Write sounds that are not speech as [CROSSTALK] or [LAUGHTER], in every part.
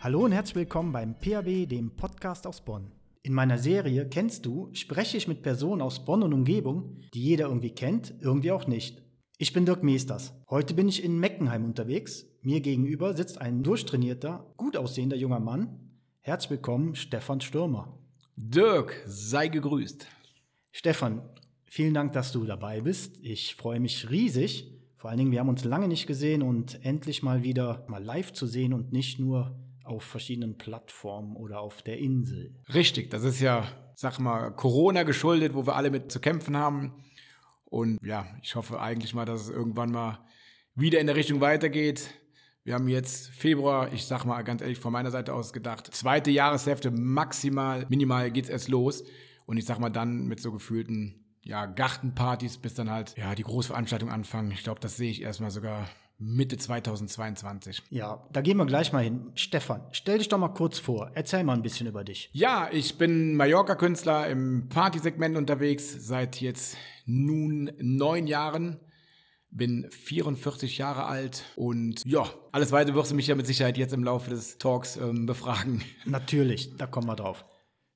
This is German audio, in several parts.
Hallo und herzlich willkommen beim PAB, dem Podcast aus Bonn. In meiner Serie Kennst du spreche ich mit Personen aus Bonn und Umgebung, die jeder irgendwie kennt, irgendwie auch nicht. Ich bin Dirk Meesters. Heute bin ich in Meckenheim unterwegs. Mir gegenüber sitzt ein durchtrainierter, gut aussehender junger Mann. Herzlich willkommen, Stefan Stürmer. Dirk, sei gegrüßt. Stefan, vielen Dank, dass du dabei bist. Ich freue mich riesig. Vor allen Dingen, wir haben uns lange nicht gesehen und endlich mal wieder mal live zu sehen und nicht nur auf verschiedenen Plattformen oder auf der Insel. Richtig, das ist ja, sag mal, Corona geschuldet, wo wir alle mit zu kämpfen haben. Und ja, ich hoffe eigentlich mal, dass es irgendwann mal wieder in der Richtung weitergeht. Wir haben jetzt Februar, ich sag mal ganz ehrlich von meiner Seite aus gedacht, zweite Jahreshälfte maximal, minimal geht's erst los. Und ich sag mal dann mit so gefühlten ja, Gartenpartys, bis dann halt ja die Großveranstaltung anfangen. Ich glaube, das sehe ich erstmal sogar Mitte 2022. Ja, da gehen wir gleich mal hin. Stefan, stell dich doch mal kurz vor. Erzähl mal ein bisschen über dich. Ja, ich bin Mallorca-Künstler im Partysegment unterwegs seit jetzt nun neun Jahren. Bin 44 Jahre alt und ja, alles weitere wirst du mich ja mit Sicherheit jetzt im Laufe des Talks ähm, befragen. Natürlich, da kommen wir drauf.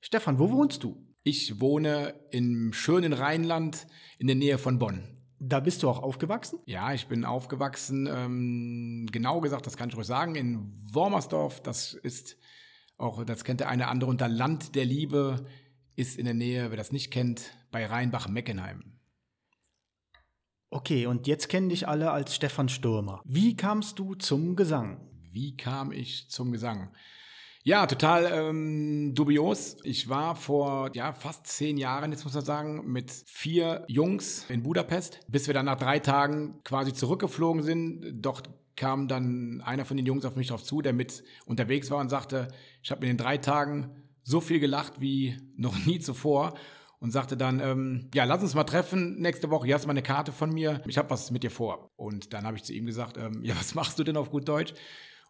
Stefan, wo wohnst du? Ich wohne im schönen Rheinland in der Nähe von Bonn. Da bist du auch aufgewachsen? Ja, ich bin aufgewachsen, ähm, genau gesagt, das kann ich ruhig sagen, in Wormersdorf. Das ist auch, das kennt der eine andere unter Land der Liebe, ist in der Nähe, wer das nicht kennt, bei Rheinbach-Meckenheim. Okay, und jetzt kennen dich alle als Stefan Stürmer. Wie kamst du zum Gesang? Wie kam ich zum Gesang? Ja, total ähm, dubios. Ich war vor ja, fast zehn Jahren, jetzt muss man sagen, mit vier Jungs in Budapest, bis wir dann nach drei Tagen quasi zurückgeflogen sind. Doch kam dann einer von den Jungs auf mich drauf zu, der mit unterwegs war und sagte, ich habe in den drei Tagen so viel gelacht wie noch nie zuvor und sagte dann, ähm, ja, lass uns mal treffen nächste Woche. Hier hast du mal eine Karte von mir. Ich habe was mit dir vor. Und dann habe ich zu ihm gesagt, ähm, ja, was machst du denn auf gut Deutsch?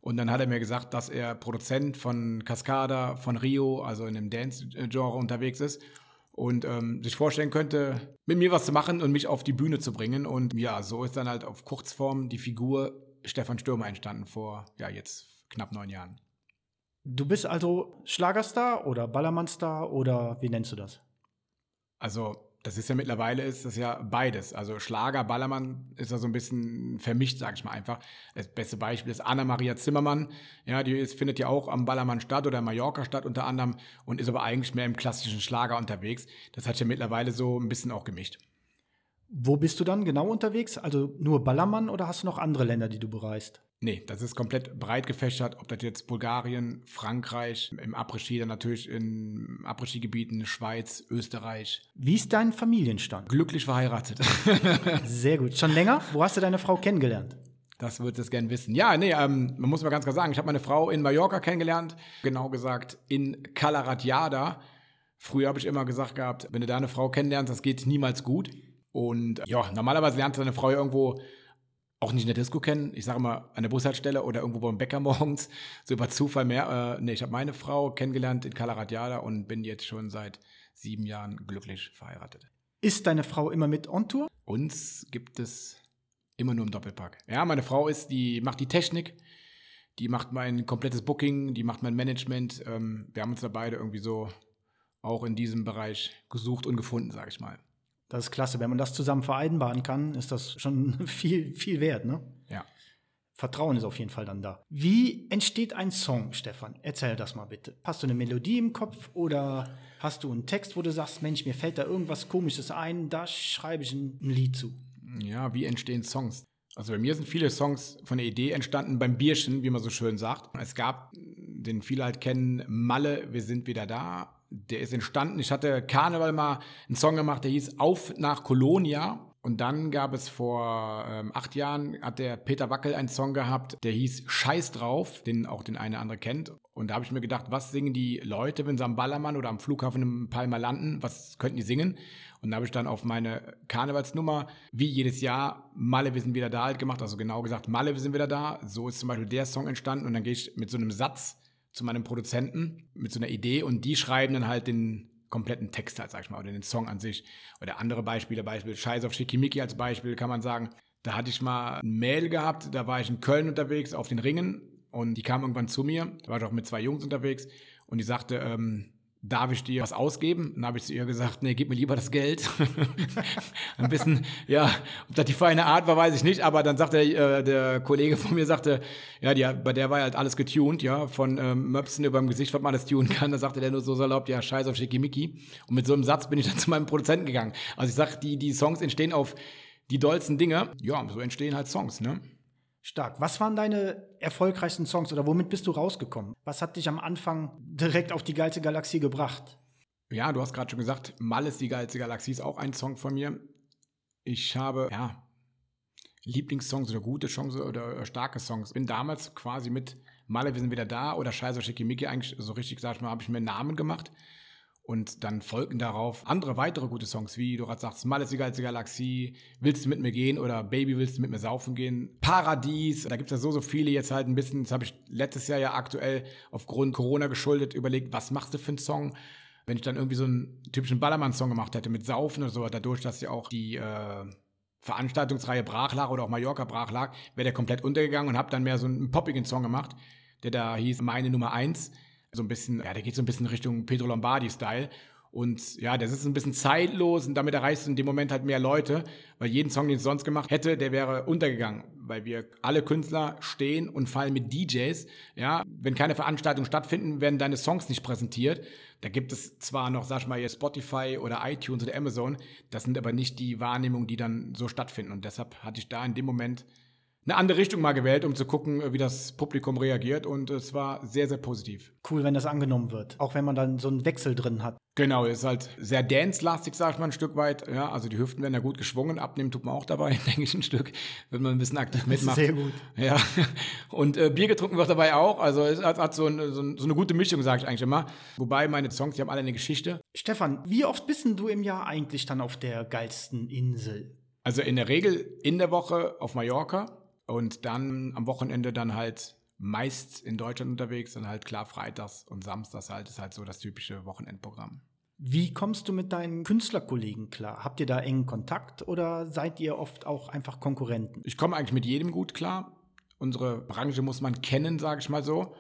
Und dann hat er mir gesagt, dass er Produzent von Cascada, von Rio, also in dem Dance-Genre unterwegs ist und ähm, sich vorstellen könnte, mit mir was zu machen und mich auf die Bühne zu bringen. Und ja, so ist dann halt auf Kurzform die Figur Stefan Stürmer entstanden vor, ja, jetzt knapp neun Jahren. Du bist also Schlagerstar oder Ballermannstar oder wie nennst du das? Also das ist ja mittlerweile ist das ja beides. Also Schlager, Ballermann ist ja so ein bisschen vermischt, sag ich mal einfach. Das beste Beispiel ist Anna-Maria Zimmermann. Ja, die ist, findet ja auch am Ballermann statt oder Mallorca statt unter anderem und ist aber eigentlich mehr im klassischen Schlager unterwegs. Das hat ja mittlerweile so ein bisschen auch gemischt. Wo bist du dann genau unterwegs? Also nur Ballermann oder hast du noch andere Länder, die du bereist? Nee, das ist komplett breit gefächert, ob das jetzt Bulgarien, Frankreich, im Après-Ski dann natürlich in Après-Ski-Gebieten, Schweiz, Österreich. Wie ist dein Familienstand? Glücklich verheiratet. [LAUGHS] Sehr gut. Schon länger? Wo hast du deine Frau kennengelernt? Das würdest du gern wissen. Ja, nee, ähm, man muss mal ganz klar sagen, ich habe meine Frau in Mallorca kennengelernt, genau gesagt in Calaratiada. Früher habe ich immer gesagt gehabt, wenn du da eine Frau kennenlernst, das geht niemals gut. Und ja, normalerweise lernt deine Frau irgendwo auch nicht in der Disco kennen. Ich sage mal an der Bushaltestelle oder irgendwo beim Bäcker [LAUGHS] morgens, so über Zufall mehr. Äh, nee, ich habe meine Frau kennengelernt in Calaratiada und bin jetzt schon seit sieben Jahren glücklich verheiratet. Ist deine Frau immer mit on Tour? Uns gibt es immer nur im Doppelpack. Ja, meine Frau ist, die macht die Technik, die macht mein komplettes Booking, die macht mein Management. Ähm, wir haben uns da beide irgendwie so auch in diesem Bereich gesucht und gefunden, sage ich mal. Das ist klasse. Wenn man das zusammen vereinbaren kann, ist das schon [LAUGHS] viel, viel wert, ne? Ja. Vertrauen ist auf jeden Fall dann da. Wie entsteht ein Song, Stefan? Erzähl das mal bitte. Hast du eine Melodie im Kopf oder hast du einen Text, wo du sagst, Mensch, mir fällt da irgendwas Komisches ein, da schreibe ich ein Lied zu? Ja, wie entstehen Songs? Also bei mir sind viele Songs von der Idee entstanden beim Bierchen, wie man so schön sagt. Es gab, den viele halt kennen, Malle, wir sind wieder da der ist entstanden. Ich hatte Karneval mal einen Song gemacht, der hieß Auf nach Kolonia. Und dann gab es vor ähm, acht Jahren, hat der Peter Wackel einen Song gehabt, der hieß Scheiß drauf, den auch den eine andere kennt. Und da habe ich mir gedacht, was singen die Leute, wenn sie am Ballermann oder am Flughafen im Palma landen? Was könnten die singen? Und da habe ich dann auf meine Karnevalsnummer, wie jedes Jahr, Malle, wir sind wieder da halt gemacht. Also genau gesagt, Malle, wir sind wieder da. So ist zum Beispiel der Song entstanden. Und dann gehe ich mit so einem Satz zu meinem Produzenten mit so einer Idee und die schreiben dann halt den kompletten Text halt, sag ich mal, oder den Song an sich. Oder andere Beispiele, Beispiel Scheiß auf Schickimicki als Beispiel, kann man sagen. Da hatte ich mal ein Mail gehabt, da war ich in Köln unterwegs auf den Ringen und die kam irgendwann zu mir, da war ich auch mit zwei Jungs unterwegs und die sagte, ähm, darf ich dir was ausgeben? dann habe ich zu ihr gesagt, nee, gib mir lieber das Geld. [LAUGHS] ein bisschen, ja, ob das die feine Art war, weiß ich nicht, aber dann sagte äh, der Kollege von mir, sagte, ja, die, bei der war halt alles getuned, ja, von ähm, Möpsen über dem Gesicht, was man alles tunen kann, da sagte der nur so salopp, ja, scheiß auf Schickimicki. Und mit so einem Satz bin ich dann zu meinem Produzenten gegangen. Also ich sag, die, die Songs entstehen auf die dollsten Dinge. Ja, so entstehen halt Songs, ne? Stark. Was waren deine erfolgreichsten Songs oder womit bist du rausgekommen? Was hat dich am Anfang direkt auf die geilste Galaxie gebracht? Ja, du hast gerade schon gesagt, Mal ist die geilste Galaxie ist auch ein Song von mir. Ich habe, ja, Lieblingssongs oder gute Songs oder starke Songs. Bin damals quasi mit Malle, wir sind wieder da oder Scheiße Schickimicki eigentlich so richtig, sag ich mal, habe ich mir einen Namen gemacht. Und dann folgten darauf andere weitere gute Songs, wie du gerade sagst, Mal ist die geilste Galaxie, Willst du mit mir gehen oder Baby, willst du mit mir saufen gehen? Paradies, da gibt es ja so, so viele jetzt halt ein bisschen, das habe ich letztes Jahr ja aktuell aufgrund Corona geschuldet überlegt, was machst du für einen Song? Wenn ich dann irgendwie so einen typischen Ballermann-Song gemacht hätte mit Saufen oder so, dadurch, dass ja auch die äh, Veranstaltungsreihe brach lag oder auch Mallorca brach lag, wäre der komplett untergegangen und habe dann mehr so einen poppigen Song gemacht, der da hieß Meine Nummer 1 so ein bisschen, ja, der geht so ein bisschen Richtung Pedro Lombardi-Style. Und ja, das ist ein bisschen zeitlos und damit erreichst du in dem Moment halt mehr Leute, weil jeden Song, den ich sonst gemacht hätte, der wäre untergegangen, weil wir alle Künstler stehen und fallen mit DJs. Ja, wenn keine Veranstaltungen stattfinden, werden deine Songs nicht präsentiert. Da gibt es zwar noch, sag ich mal, Spotify oder iTunes oder Amazon, das sind aber nicht die Wahrnehmungen, die dann so stattfinden. Und deshalb hatte ich da in dem Moment eine andere Richtung mal gewählt, um zu gucken, wie das Publikum reagiert. Und es war sehr, sehr positiv. Cool, wenn das angenommen wird. Auch wenn man dann so einen Wechsel drin hat. Genau, ist halt sehr dance-lastig, sag ich mal, ein Stück weit. Ja, also die Hüften werden ja gut geschwungen. Abnehmen tut man auch dabei, [LAUGHS] denke ich, ein Stück, wenn man ein bisschen aktiv mitmacht. Sehr gut. Ja. Und äh, Bier getrunken wird dabei auch. Also es hat, hat so, ein, so, so, eine gute Mischung, sage ich eigentlich immer. Wobei meine Songs, die haben alle eine Geschichte. Stefan, wie oft bist du im Jahr eigentlich dann auf der geilsten Insel? Also in der Regel in der Woche auf Mallorca und dann am Wochenende dann halt meist in Deutschland unterwegs, dann halt klar freitags und samstags halt ist halt so das typische Wochenendprogramm. Wie kommst du mit deinen Künstlerkollegen klar? Habt ihr da engen Kontakt oder seid ihr oft auch einfach Konkurrenten? Ich komme eigentlich mit jedem gut klar. Unsere Branche muss man kennen, sage ich mal so.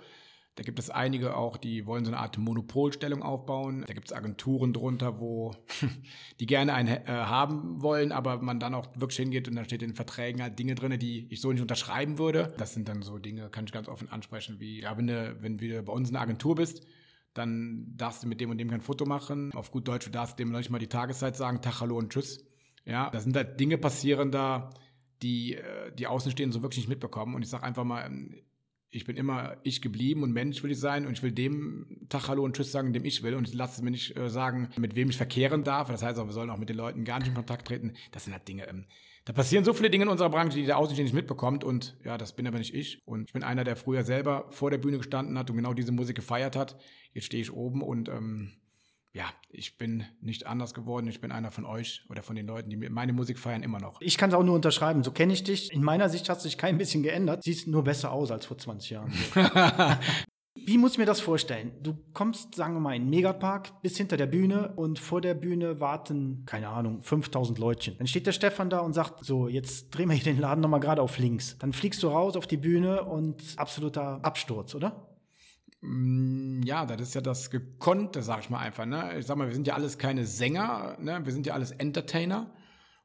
Da gibt es einige auch, die wollen so eine Art Monopolstellung aufbauen. Da gibt es Agenturen drunter, wo [LAUGHS] die gerne einen äh, haben wollen, aber man dann auch wirklich hingeht und dann steht in den Verträgen halt Dinge drin, die ich so nicht unterschreiben würde. Das sind dann so Dinge, kann ich ganz offen ansprechen, wie, ja, wenn du, wenn du bei uns in der Agentur bist, dann darfst du mit dem und dem kein Foto machen. Auf gut Deutsch, du darfst dem noch mal die Tageszeit sagen, Tag, Hallo und Tschüss. Ja, da sind halt Dinge passieren da, die äh, die Außenstehenden so wirklich nicht mitbekommen. Und ich sage einfach mal, ich bin immer ich geblieben und Mensch will ich sein und ich will dem Tag Hallo und Tschüss sagen, dem ich will und ich lasse mir nicht äh, sagen, mit wem ich verkehren darf. Das heißt auch, wir sollen auch mit den Leuten gar nicht in Kontakt treten. Das sind halt Dinge. Ähm, da passieren so viele Dinge in unserer Branche, die der Außenstehende nicht mitbekommt und ja, das bin aber nicht ich. Und ich bin einer, der früher selber vor der Bühne gestanden hat und genau diese Musik gefeiert hat. Jetzt stehe ich oben und ähm, ja, ich bin nicht anders geworden. Ich bin einer von euch oder von den Leuten, die meine Musik feiern, immer noch. Ich kann es auch nur unterschreiben. So kenne ich dich. In meiner Sicht hast du dich kein bisschen geändert. Siehst nur besser aus als vor 20 Jahren. [LAUGHS] Wie muss ich mir das vorstellen? Du kommst, sagen wir mal, in den Megapark, bis hinter der Bühne und vor der Bühne warten, keine Ahnung, 5000 Leutchen. Dann steht der Stefan da und sagt, so, jetzt drehen wir hier den Laden nochmal gerade auf links. Dann fliegst du raus auf die Bühne und absoluter Absturz, oder? Mm, ja, das ist ja das Gekonnte, sag ich mal einfach. Ne? Ich sag mal, wir sind ja alles keine Sänger, ne? wir sind ja alles Entertainer.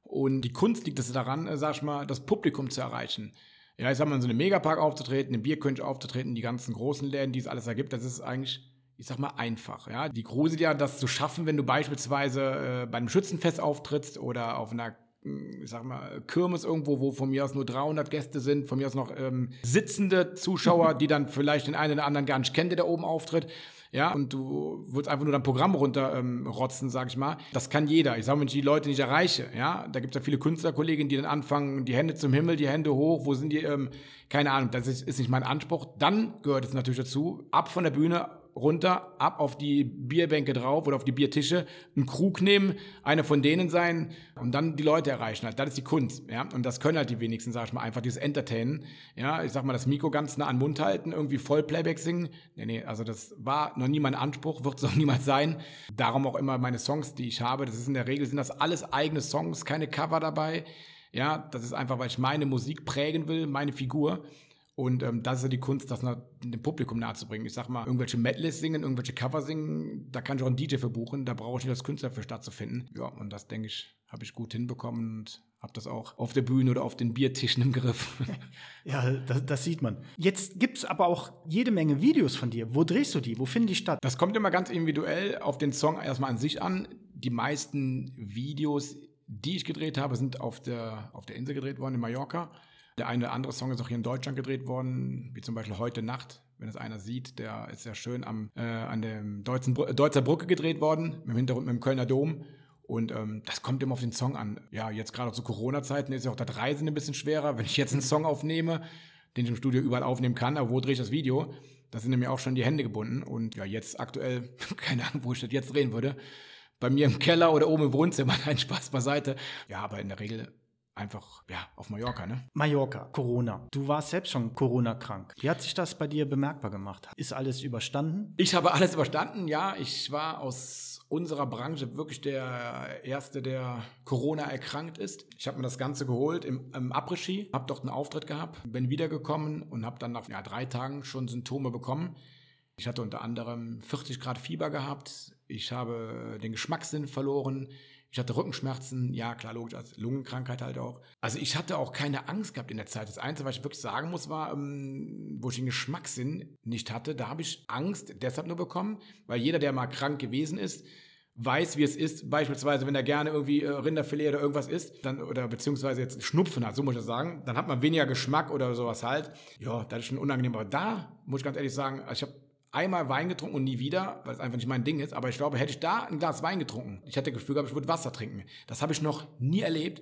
Und die Kunst liegt es daran, äh, sag ich mal, das Publikum zu erreichen. Ja, ich sag mal, in so einem Megapark aufzutreten, im Bierkönig aufzutreten, die ganzen großen Läden, die es alles ergibt, das ist eigentlich, ich sag mal, einfach. Ja, die Kruse ja, das zu schaffen, wenn du beispielsweise äh, bei einem Schützenfest auftrittst oder auf einer ich sag mal, Kirmes irgendwo, wo von mir aus nur 300 Gäste sind, von mir aus noch ähm, sitzende Zuschauer, [LAUGHS] die dann vielleicht den einen oder anderen gar nicht kennt, der da oben auftritt. Ja, und du würdest einfach nur dein Programm runterrotzen, ähm, sag ich mal. Das kann jeder. Ich sage, wenn ich die Leute nicht erreiche, ja, da gibt es ja viele Künstlerkolleginnen, die dann anfangen, die Hände zum Himmel, die Hände hoch, wo sind die, ähm, keine Ahnung, das ist, ist nicht mein Anspruch. Dann gehört es natürlich dazu, ab von der Bühne, runter, ab auf die Bierbänke drauf oder auf die Biertische, einen Krug nehmen, einer von denen sein und dann die Leute erreichen halt. Das ist die Kunst, ja. Und das können halt die wenigsten, sag ich mal, einfach dieses Entertainen. Ja, ich sag mal, das Mikro ganz nah an den Mund halten, irgendwie voll Playback singen. Nee, nee, also das war noch nie mein Anspruch, wird es auch niemals sein. Darum auch immer meine Songs, die ich habe, das ist in der Regel, sind das alles eigene Songs, keine Cover dabei. Ja, das ist einfach, weil ich meine Musik prägen will, meine Figur. Und ähm, das ist ja die Kunst, das dem Publikum nahezubringen. Ich sag mal, irgendwelche Medleys singen, irgendwelche Cover singen, da kann ich auch einen DJ für buchen, da brauche ich nicht als Künstler für stattzufinden. Ja, und das, denke ich, habe ich gut hinbekommen und habe das auch auf der Bühne oder auf den Biertischen im Griff. [LAUGHS] ja, das, das, sieht man. Jetzt gibt es aber auch jede Menge Videos von dir. Wo drehst du die? Wo finden die statt? Das kommt immer ganz individuell auf den Song erstmal an sich an. Die meisten Videos, die ich gedreht habe, sind auf der, auf der Insel gedreht worden, in Mallorca. Der eine oder andere Song ist auch hier in Deutschland gedreht worden, wie zum Beispiel Heute Nacht. Wenn es einer sieht, der ist ja schön am, äh, an der Deutzer Brücke gedreht worden, im Hintergrund mit dem Kölner Dom. Und ähm, das kommt immer auf den Song an. Ja, jetzt gerade zu Corona-Zeiten ist ja auch das Reisen ein bisschen schwerer. Wenn ich jetzt einen Song aufnehme, den ich im Studio überall aufnehmen kann, aber wo drehe ich das Video? Da sind mir auch schon die Hände gebunden. Und ja, jetzt aktuell, [LAUGHS] keine Ahnung, wo ich das jetzt drehen würde. Bei mir im Keller oder oben im Wohnzimmer, [LAUGHS] ein Spaß beiseite. Ja, aber in der Regel einfach, ja, auf Mallorca, ne? Mallorca, Corona. Du warst selbst schon Corona-krank. Wie hat sich das bei dir bemerkbar gemacht? Ist alles überstanden? Ich habe alles überstanden, ja. Ich war aus unserer Branche wirklich der Erste, der Corona erkrankt ist. Ich habe mir das Ganze geholt im, im Après-Ski, habe dort einen Auftritt gehabt, bin wiedergekommen und habe dann nach ja, drei Tagen schon Symptome bekommen. Ich hatte unter anderem 40 Grad Fieber gehabt, ich habe den Geschmackssinn verloren, ich hatte Rückenschmerzen, ja klar, logisch, als Lungenkrankheit halt auch. Also ich hatte auch keine Angst gehabt in der Zeit. Das Einzige, was ich wirklich sagen muss, war, ähm, wo ich den Geschmackssinn nicht hatte, da habe ich Angst deshalb nur bekommen, weil jeder, der mal krank gewesen ist, weiß, wie es ist, beispielsweise, wenn er gerne irgendwie äh, Rinderfilet oder irgendwas isst, dann, oder beziehungsweise jetzt Schnupfen hat, so muss ich das sagen, dann hat man weniger Geschmack oder sowas halt. Ja, das ist schon unangenehm. Aber da muss ich ganz ehrlich sagen, ich habe einmal Wein getrunken und nie wieder, weil es einfach nicht mein Ding ist. Aber ich glaube, hätte ich da ein Glas Wein getrunken, ich hätte das Gefühl gehabt, ich würde Wasser trinken. Das habe ich noch nie erlebt.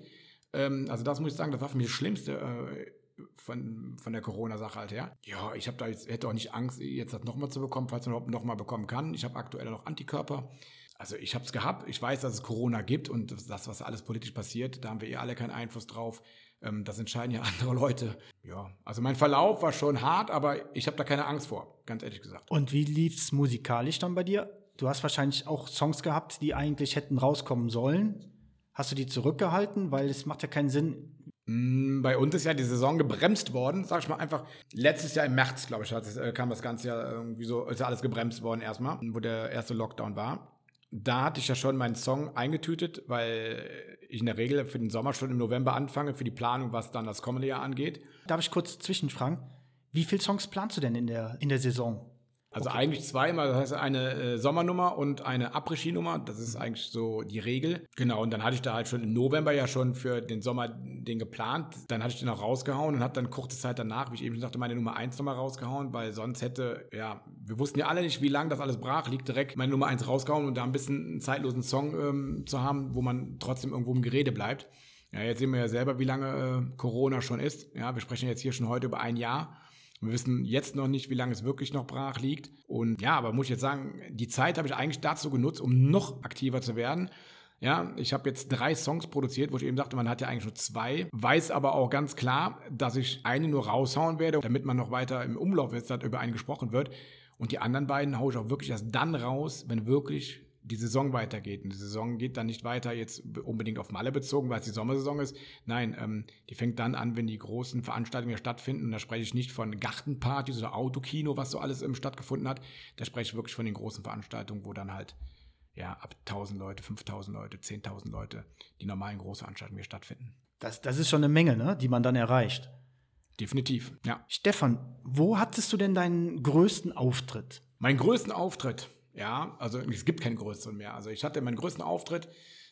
Ähm, also das muss ich sagen, das war für mich das Schlimmste äh, von, von der Corona-Sache halt her. Ja, ich habe da jetzt, hätte auch nicht Angst, jetzt das nochmal zu bekommen, falls man überhaupt nochmal bekommen kann. Ich habe aktuell noch Antikörper. Also ich habe es gehabt. Ich weiß, dass es Corona gibt und das, was alles politisch passiert, da haben wir eh alle keinen Einfluss drauf. Ähm, das entscheiden ja [LAUGHS] andere Leute. Ja, also mein Verlauf war schon hart, aber ich habe da keine Angst vor, ganz ehrlich gesagt. Und wie lief es musikalisch dann bei dir? Du hast wahrscheinlich auch Songs gehabt, die eigentlich hätten rauskommen sollen. Hast du die zurückgehalten? Weil es macht ja keinen Sinn. Mm, bei uns ist ja die Saison gebremst worden, sag ich mal einfach. Letztes Jahr im März, glaube ich, äh, kam das Ganze ja irgendwie so, ist ja alles gebremst worden erstmal, wo der erste Lockdown war da hatte ich ja schon meinen Song eingetütet, weil ich in der Regel für den Sommer schon im November anfange, für die Planung, was dann das kommende Jahr angeht. Darf ich kurz zwischenfragen? Wie viele Songs planst du denn in der, in der Saison? Also okay. eigentlich zweimal, das heißt eine äh, Sommernummer und eine Après-Ski-Nummer, das ist eigentlich so die Regel. Genau, und dann hatte ich da halt schon im November ja schon für den Sommer den geplant. Dann hatte ich den auch rausgehauen und habe dann kurze Zeit danach, wie ich eben schon sagte, meine Nummer 1 nochmal rausgehauen, weil sonst hätte, ja, wir wussten ja alle nicht, wie lange das alles brach, liegt direkt meine Nummer 1 rausgehauen und da ein bisschen einen zeitlosen Song ähm, zu haben, wo man trotzdem irgendwo im Gerede bleibt. Ja, jetzt sehen wir ja selber, wie lange äh, Corona schon ist. Ja, wir sprechen jetzt hier schon heute über ein Jahr. Wir wissen jetzt noch nicht, wie lange es wirklich noch brach liegt. Und ja, aber muss ich jetzt sagen, die Zeit habe ich eigentlich dazu genutzt, um noch aktiver zu werden. Ja, ich habe jetzt drei Songs produziert, wo ich eben sagte, man hat ja eigentlich nur zwei, weiß aber auch ganz klar, dass ich eine nur raushauen werde, damit man noch weiter im Umlauf ist, dass über einen gesprochen wird. Und die anderen beiden haue ich auch wirklich erst dann raus, wenn wirklich die Saison weitergeht. Und die Saison geht dann nicht weiter jetzt unbedingt auf Malle bezogen, weil es die Sommersaison ist. Nein, ähm, die fängt dann an, wenn die großen Veranstaltungen stattfinden. Und da spreche ich nicht von Gartenpartys oder Autokino, was so alles ähm, stattgefunden hat. Da spreche ich wirklich von den großen Veranstaltungen, wo dann halt ja, ab 1000 Leute, 5000 Leute, 10.000 Leute die normalen Großveranstaltungen hier stattfinden. Das, das ist schon eine Menge, ne, die man dann erreicht. Definitiv, ja. Stefan, wo hattest du denn deinen größten Auftritt? Meinen größten Auftritt? Ja, also es gibt keinen größeren mehr. Also ich hatte meinen größten Auftritt,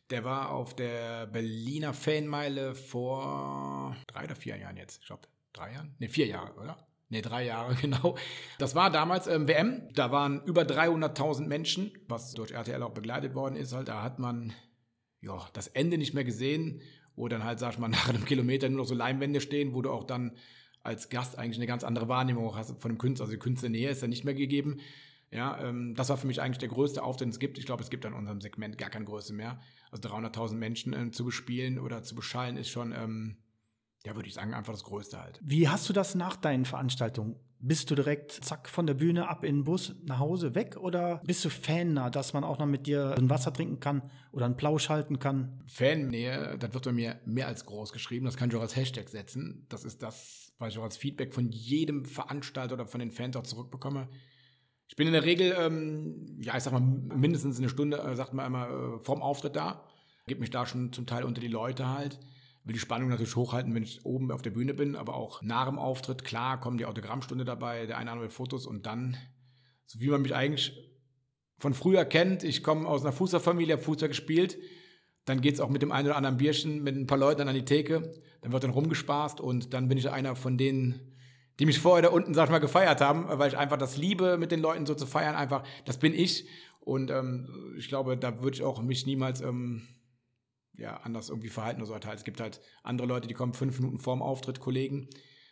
der war auf der Berliner Fanmeile vor drei oder vier Jahren jetzt. Ich glaube, drei Jahren? Ne, vier Jahre, oder? Ne, drei Jahre, [LAUGHS] genau. Das war damals ähm, WM. Da waren über 300.000 Menschen, was durch RTL auch begleitet worden ist. Halt, da hat man ja, das Ende nicht mehr gesehen, wo dann halt, sag ich mal, [LAUGHS] nach einem Kilometer nur noch so Leinwände stehen, wo du auch dann als Gast eigentlich eine ganz andere Wahrnehmung hast von dem Künstler. Also die Künstlernähe ist ja nicht mehr gegeben. Ja, ähm, das war für mich eigentlich der größte Auftritt, den es gibt. Ich glaube, es gibt an unserem Segment gar keine Größe mehr. Also 300.000 Menschen äh, zu bespielen oder zu beschallen ist schon, ähm, ja, würde ich sagen, einfach das Größte halt. Wie hast du das nach deinen Veranstaltungen? Bist du direkt zack von der Bühne ab in den Bus nach Hause weg oder bist du Fannah, dass man auch noch mit dir ein Wasser trinken kann oder einen Plausch halten kann? Fannähe, das wird bei mir mehr als groß geschrieben. Das kann ich auch als Hashtag setzen. Das ist das, was ich auch als Feedback von jedem Veranstalter oder von den Fans auch zurückbekomme. Ich bin in der Regel, ähm, ja, ich sag mal, mindestens eine Stunde, äh, sagt man einmal, äh, vorm Auftritt da. Gebe mich da schon zum Teil unter die Leute halt will die Spannung natürlich hochhalten, wenn ich oben auf der Bühne bin, aber auch nach dem Auftritt, klar, kommen die Autogrammstunde dabei, der eine oder andere Fotos und dann, so wie man mich eigentlich von früher kennt, ich komme aus einer Fußballfamilie, habe Fußball gespielt, dann geht es auch mit dem einen oder anderen Bierchen mit ein paar Leuten an die Theke, dann wird dann rumgespaßt und dann bin ich einer von denen, die mich vorher da unten, sag ich mal, gefeiert haben, weil ich einfach das liebe, mit den Leuten so zu feiern, einfach, das bin ich und ähm, ich glaube, da würde ich auch mich niemals... Ähm, ja, anders irgendwie verhalten oder so. Es gibt halt andere Leute, die kommen fünf Minuten vorm Auftritt, Kollegen,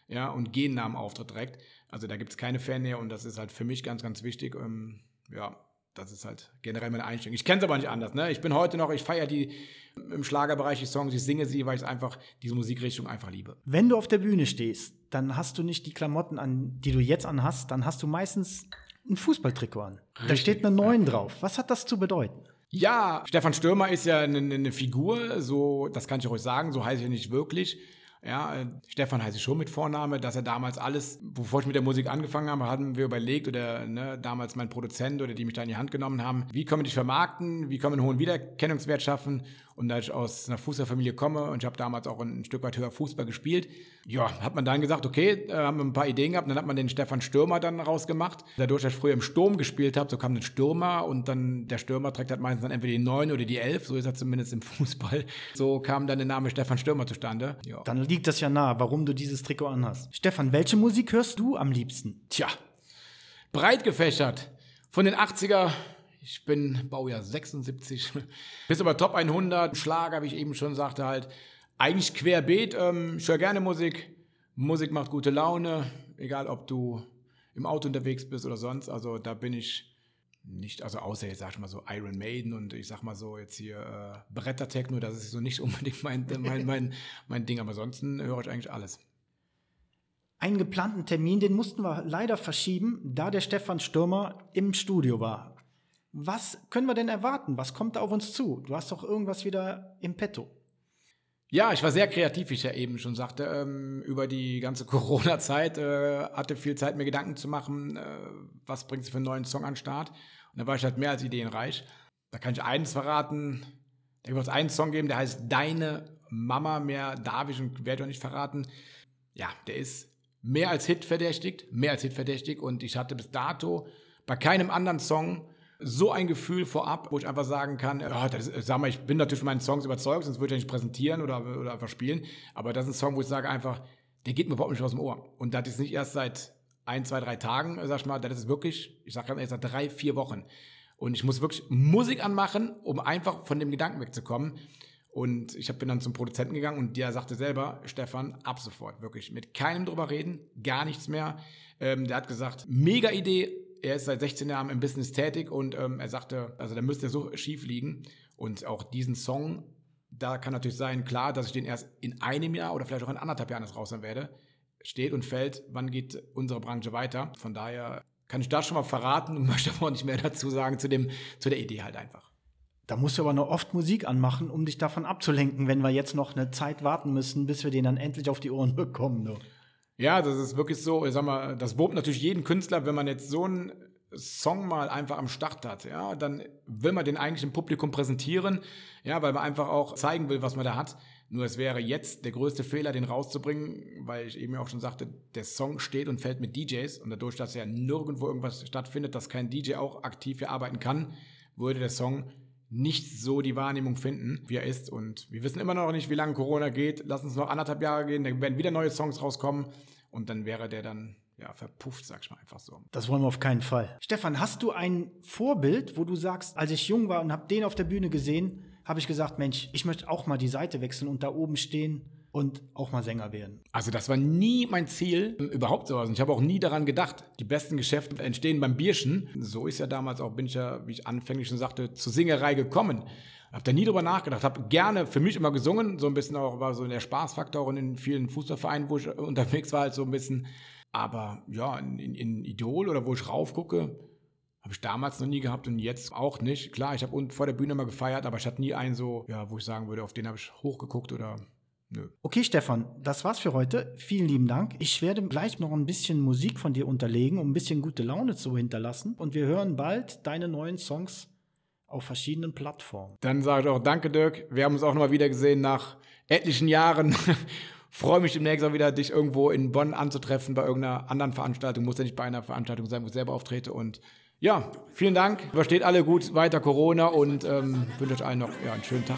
ja, und gehen nach dem Auftritt direkt. Also da gibt es keine Fannähe und das ist halt für mich ganz, ganz wichtig. Ähm, ja, das ist halt generell meine Einstellung. Ich kenne es aber nicht anders. Ne? Ich bin heute noch, ich feiere die im Schlagerbereich die Songs, ich singe sie, weil ich einfach diese Musikrichtung einfach liebe. Wenn du auf der Bühne stehst, dann hast du nicht die Klamotten an, die du jetzt anhast, dann hast du meistens ein Fußballtrikot an. Richtig. Da steht eine 9 drauf. Was hat das zu bedeuten? Ja, Stefan Stürmer ist ja eine, eine Figur, so, das kann ich euch sagen, so heiße ich nicht wirklich. Ja, äh, Stefan heiße ich schon mit Vorname, dass er damals alles, bevor ich mit der Musik angefangen habe, hatten wir überlegt oder ne, damals mein Produzent oder die mich da in die Hand genommen haben, wie können wir dich vermarkten, wie können wir einen hohen Wiedererkennungswert schaffen und da ich aus einer Fußballfamilie komme und ich habe damals auch ein Stück weit höher Fußball gespielt, ja, hat man dann gesagt, okay, äh, haben wir ein paar Ideen gehabt, dann hat man den Stefan Stürmer dann rausgemacht. Dadurch, dass ich früher im Sturm gespielt habe, so kam ein Stürmer und dann der Stürmer trägt halt meistens dann entweder die 9 oder die 11, so ist er zumindest im [LAUGHS] Fußball. So kam dann der Name Stefan Stürmer zustande. Ja. Dann liegt das ja nahe, warum du dieses Trikot anhast. Stefan, welche Musik hörst du am liebsten? Tja, breit gefächert. Von den 80er ich bin Baujahr 76, [LAUGHS] bis aber Top 100, Schlager, wie ich eben schon sagte, halt eigentlich querbeet. Ähm, ich höre gerne Musik. Musik macht gute Laune, egal ob du im Auto unterwegs bist oder sonst. Also da bin ich nicht, also außer jetzt sag ich mal so Iron Maiden und ich sag mal so jetzt hier äh, Bretter-Techno, das ist so nicht [LAUGHS] unbedingt mein, mein, mein, mein Ding, aber ansonsten höre ich eigentlich alles. Einen geplanten Termin, den mussten wir leider verschieben, da der Stefan Stürmer im Studio war. Was können wir denn erwarten? Was kommt da auf uns zu? Du hast doch irgendwas wieder im Petto. Ja, ich war sehr kreativ, wie ich ja eben schon sagte, ähm, über die ganze [LAUGHS] Corona-Zeit. Äh, hatte viel Zeit, mir Gedanken zu machen, äh, was bringt es für einen neuen Song an den Start. Und da war ich halt mehr als ideenreich. Da kann ich eins verraten. Da wird es einen Song geben, der heißt Deine Mama. Mehr darf ich und werde auch nicht verraten. Ja, der ist mehr als Hit verdächtigt. Mehr als Hit verdächtigt. Und ich hatte bis dato bei keinem anderen Song so ein Gefühl vorab, wo ich einfach sagen kann, ja, das, sag mal, ich bin natürlich von meinen Songs überzeugt, sonst würde ich ja nicht präsentieren oder, oder einfach spielen. Aber das ist ein Song, wo ich sage einfach, der geht mir überhaupt nicht aus dem Ohr. Und das ist nicht erst seit ein, zwei, drei Tagen, sag ich mal, das ist wirklich, ich sage ganz ehrlich, seit drei, vier Wochen. Und ich muss wirklich Musik anmachen, um einfach von dem Gedanken wegzukommen. Und ich bin dann zum Produzenten gegangen und der sagte selber, Stefan, ab sofort, wirklich, mit keinem drüber reden, gar nichts mehr. Ähm, der hat gesagt, mega Idee, er ist seit 16 Jahren im Business tätig und ähm, er sagte, also da müsste er so schief liegen. Und auch diesen Song, da kann natürlich sein, klar, dass ich den erst in einem Jahr oder vielleicht auch in anderthalb Jahren erst raushauen werde. Steht und fällt, wann geht unsere Branche weiter. Von daher kann ich das schon mal verraten und [LAUGHS] möchte aber auch nicht mehr dazu sagen zu, dem, zu der Idee halt einfach. Da musst du aber noch oft Musik anmachen, um dich davon abzulenken, wenn wir jetzt noch eine Zeit warten müssen, bis wir den dann endlich auf die Ohren bekommen. Du. Ja, das ist wirklich so, ich sag mal, das wobt natürlich jeden Künstler, wenn man jetzt so einen Song mal einfach am Start hat, ja, dann will man den eigentlich im Publikum präsentieren, ja, weil man einfach auch zeigen will, was man da hat. Nur es wäre jetzt der größte Fehler, den rauszubringen, weil ich eben auch schon sagte, der Song steht und fällt mit DJs und dadurch, dass ja nirgendwo irgendwas stattfindet, dass kein DJ auch aktiv hier arbeiten kann, würde der Song nicht so die Wahrnehmung finden, wie er ist. Und wir wissen immer noch nicht, wie lange Corona geht. Lass uns noch anderthalb Jahre gehen, dann werden wieder neue Songs rauskommen und dann wäre der dann ja, verpufft, sag ich mal einfach so. Das wollen wir auf keinen Fall. Stefan, hast du ein Vorbild, wo du sagst, als ich jung war und habe den auf der Bühne gesehen, habe ich gesagt, Mensch, ich möchte auch mal die Seite wechseln und da oben stehen? Und auch mal Sänger werden? Also das war nie mein Ziel, überhaupt sowas. Und ich habe auch nie daran gedacht. Die besten Geschäfte entstehen beim Bierschen. So ist ja damals auch, bin ich ja, wie ich anfänglich schon sagte, zur Singerei gekommen. Habe da nie drüber nachgedacht. Habe gerne für mich immer gesungen, so ein bisschen auch war so der Spaßfaktor und in vielen Fußballvereinen, wo ich unterwegs war, halt so ein bisschen. Aber ja, in, in Idol oder wo ich raufgucke, habe ich damals noch nie gehabt und jetzt auch nicht. Klar, ich habe vor der Bühne immer gefeiert, aber ich hatte nie einen so, ja, wo ich sagen würde, auf den habe ich hochgeguckt oder Nö. Okay, Stefan, das war's für heute. Vielen lieben Dank. Ich werde gleich noch ein bisschen Musik von dir unterlegen, um ein bisschen gute Laune zu hinterlassen. Und wir hören bald deine neuen Songs auf verschiedenen Plattformen. Dann sage ich auch Danke, Dirk. Wir haben uns auch nochmal wieder gesehen nach etlichen Jahren. [LAUGHS] Freue mich demnächst auch wieder, dich irgendwo in Bonn anzutreffen bei irgendeiner anderen Veranstaltung. Muss ja nicht bei einer Veranstaltung sein, wo ich selber auftrete. Und ja, vielen Dank. Übersteht alle gut weiter Corona und ähm, wünsche euch allen noch ja, einen schönen Tag.